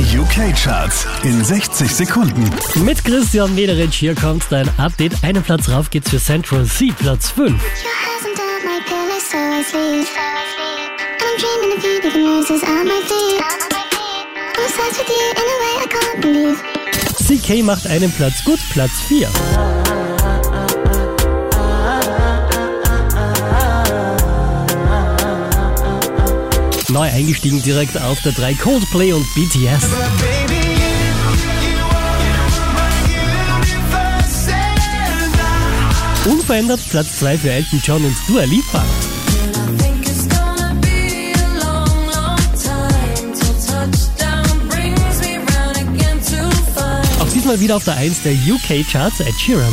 Die UK-Charts in 60 Sekunden. Mit Christian Mederich, hier kommt dein Update. Einen Platz rauf geht's für Central C, Platz 5. CK macht einen Platz gut, Platz 4. Neu eingestiegen direkt auf der 3 Coldplay und BTS. Unverändert Platz 2 für Elton John und Dua Lipa. Auch diesmal wieder auf der 1 der UK Charts Ed Sheeran.